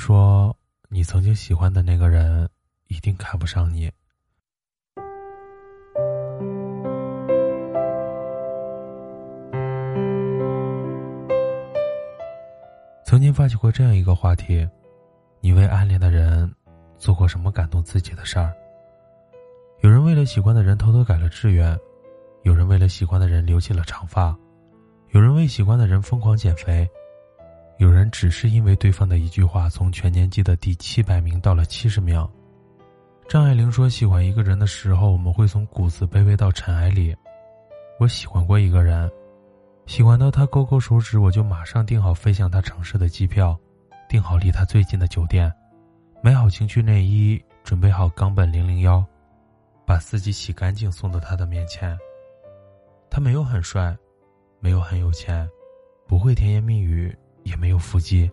说，你曾经喜欢的那个人一定看不上你。曾经发起过这样一个话题：你为暗恋的人做过什么感动自己的事儿？有人为了喜欢的人偷偷改了志愿，有人为了喜欢的人留起了长发，有人为喜欢的人疯狂减肥。有人只是因为对方的一句话，从全年级的第七百名到了七十名。张爱玲说：“喜欢一个人的时候，我们会从骨子卑微到尘埃里。”我喜欢过一个人，喜欢到他勾勾手指，我就马上订好飞向他城市的机票，订好离他最近的酒店，买好情趣内衣，准备好冈本零零幺，把自己洗干净送到他的面前。他没有很帅，没有很有钱，不会甜言蜜语。也没有腹肌，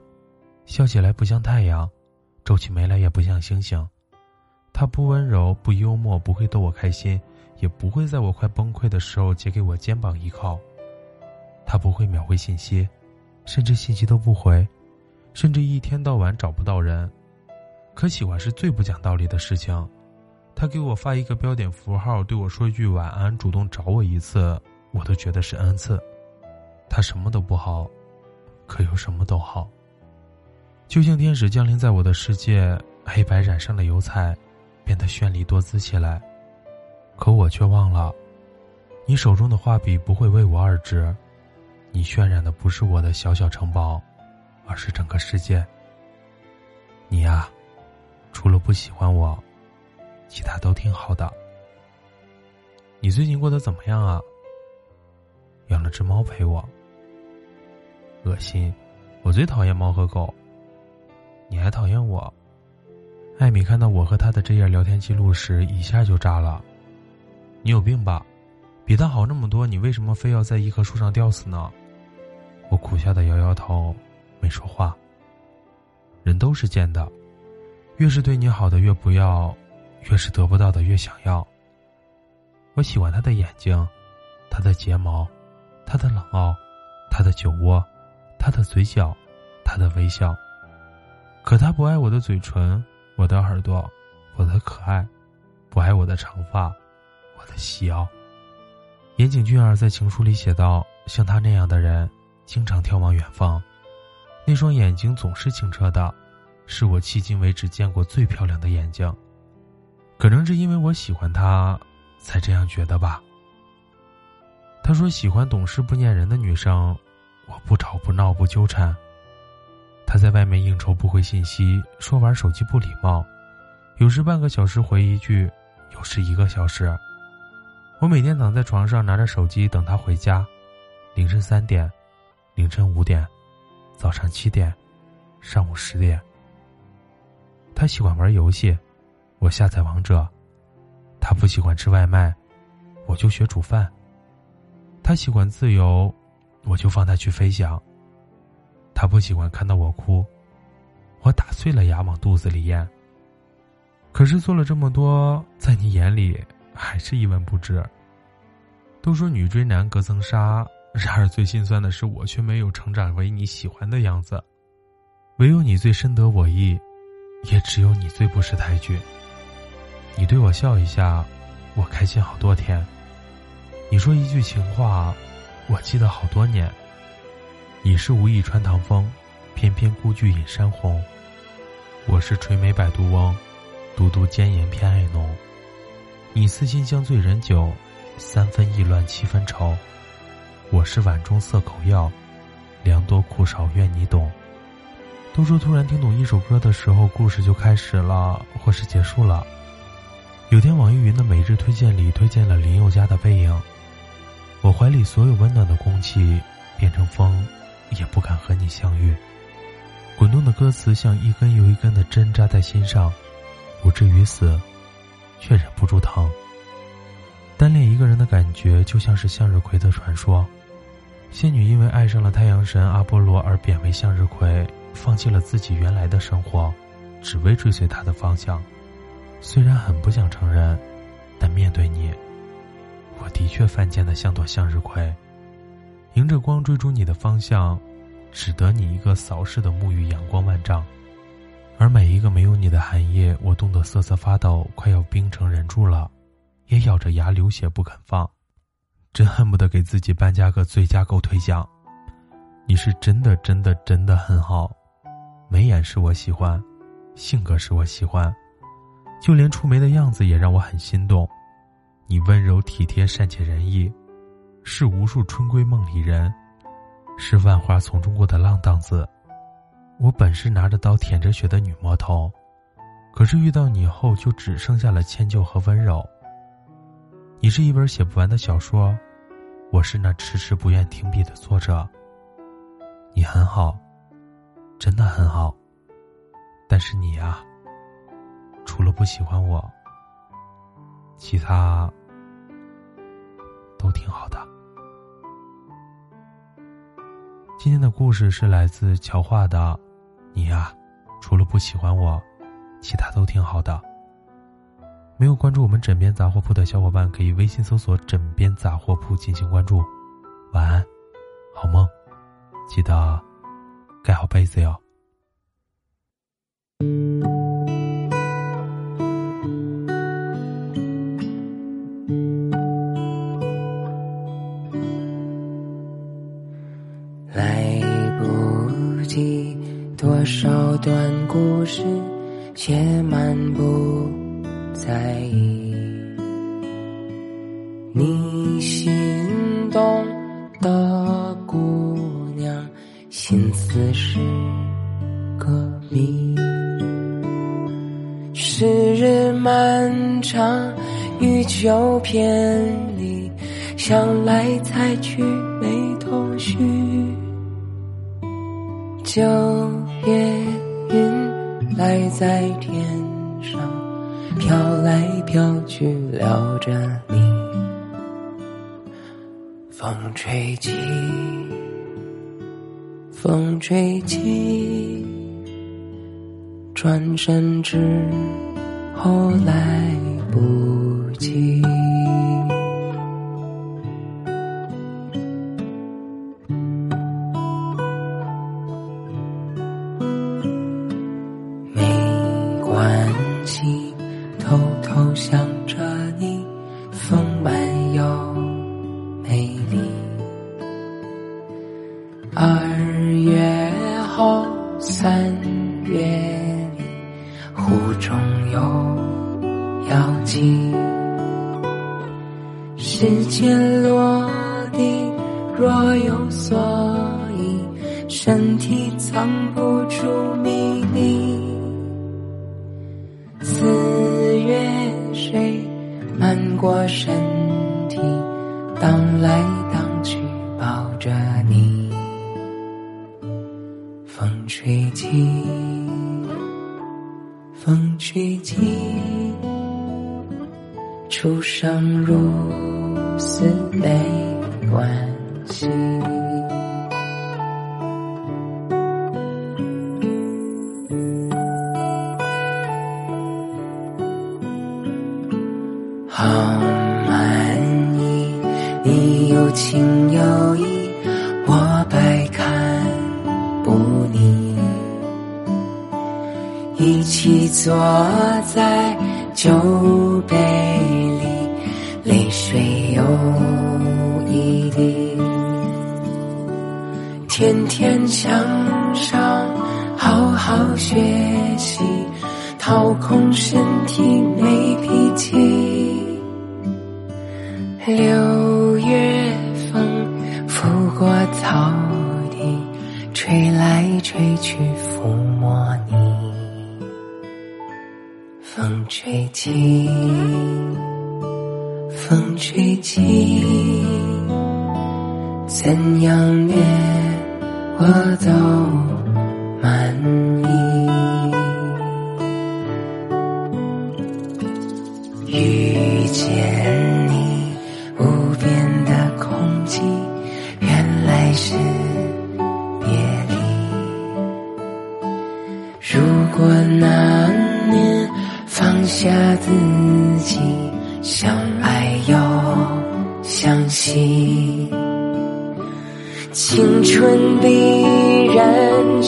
笑起来不像太阳，皱起眉来也不像星星。他不温柔，不幽默，不会逗我开心，也不会在我快崩溃的时候借给我肩膀依靠。他不会秒回信息，甚至信息都不回，甚至一天到晚找不到人。可喜欢是最不讲道理的事情。他给我发一个标点符号，对我说一句晚安，主动找我一次，我都觉得是恩赐。他什么都不好。可又什么都好。就像天使降临在我的世界，黑白染上了油彩，变得绚丽多姿起来。可我却忘了，你手中的画笔不会为我而直，你渲染的不是我的小小城堡，而是整个世界。你呀，除了不喜欢我，其他都挺好的。你最近过得怎么样啊？养了只猫陪我。恶心！我最讨厌猫和狗。你还讨厌我？艾米看到我和他的这页聊天记录时，一下就炸了。你有病吧？比他好那么多，你为什么非要在一棵树上吊死呢？我苦笑的摇摇头，没说话。人都是贱的，越是对你好的越不要，越是得不到的越想要。我喜欢他的眼睛，他的睫毛，他的冷傲，他的酒窝。他的嘴角，他的微笑。可他不爱我的嘴唇，我的耳朵，我的可爱，不爱我的长发，我的细腰。岩井俊二在情书里写道：“像他那样的人，经常眺望远方，那双眼睛总是清澈的，是我迄今为止见过最漂亮的眼睛。可能是因为我喜欢他，才这样觉得吧。”他说：“喜欢懂事不粘人的女生。”我不吵不闹不纠缠。他在外面应酬不回信息，说玩手机不礼貌，有时半个小时回一句，有时一个小时。我每天躺在床上拿着手机等他回家，凌晨三点，凌晨五点，早上七点，上午十点。他喜欢玩游戏，我下载王者；他不喜欢吃外卖，我就学煮饭。他喜欢自由。我就放他去飞翔。他不喜欢看到我哭，我打碎了牙往肚子里咽。可是做了这么多，在你眼里还是一文不值。都说女追男隔层纱，然而最心酸的是，我却没有成长为你喜欢的样子。唯有你最深得我意，也只有你最不识抬举。你对我笑一下，我开心好多天。你说一句情话。我记得好多年。你是无意穿堂风，翩翩孤句引山红。我是垂眉摆渡翁，独独奸言偏爱浓。你四心将醉人酒，三分意乱七分愁。我是碗中涩口药，良多苦少愿你懂。都说突然听懂一首歌的时候，故事就开始了，或是结束了。有天网易云的每日推荐里推荐了林宥嘉的背影。我怀里所有温暖的空气变成风，也不敢和你相遇。滚动的歌词像一根又一根的针扎在心上，不至于死，却忍不住疼。单恋一个人的感觉就像是向日葵的传说。仙女因为爱上了太阳神阿波罗而贬为向日葵，放弃了自己原来的生活，只为追随他的方向。虽然很不想承认，但面对你。我的确犯贱的像朵向日葵，迎着光追逐你的方向，只得你一个扫视的沐浴阳光万丈。而每一个没有你的寒夜，我冻得瑟瑟发抖，快要冰成人柱了，也咬着牙流血不肯放，真恨不得给自己颁加个最佳狗腿奖。你是真的真的真的很好，眉眼是我喜欢，性格是我喜欢，就连出眉的样子也让我很心动。你温柔体贴、善解人意，是无数春闺梦里人，是万花丛中过的浪荡子。我本是拿着刀舔着血的女魔头，可是遇到你后，就只剩下了迁就和温柔。你是一本写不完的小说，我是那迟迟不愿停笔的作者。你很好，真的很好。但是你啊，除了不喜欢我，其他都挺好的。今天的故事是来自乔画的。你呀，除了不喜欢我，其他都挺好的。没有关注我们枕边杂货铺的小伙伴，可以微信搜索“枕边杂货铺”进行关注。晚安，好梦，记得盖好被子哟。意，你心动的姑娘心思是个谜。时日漫长，欲求偏离，想来猜去没头绪。九月云来在天，飘去撩着你。风吹起，风吹起，转身之后来不及。满又美丽。二月后三月里，湖中有妖姬。时间落地，若有所依，身体藏不住秘密。过身体荡来荡去，抱着你，风吹起，风吹起，初生如斯没关系。情有义，我百看不腻。一起坐在酒杯里，泪水有一滴。天天向上，好好学习，掏空身体没脾气。六吹去抚摸你。风吹起，风吹起，怎样虐我都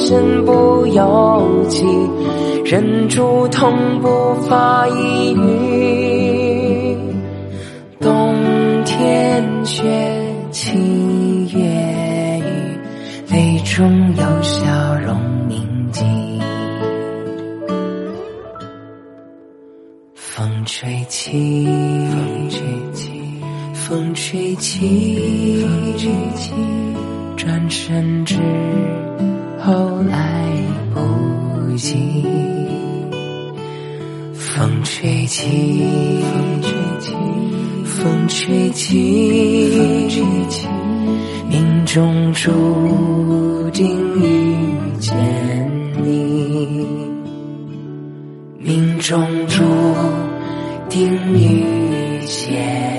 身不由己，忍住痛不发一语。冬天雪起月雨，泪中有笑容铭记。风吹起，风吹起，风吹起，风吹起，转身之后来不及。风吹起，风吹起，风吹起，风吹起，命中注定遇见你，命中注定遇见。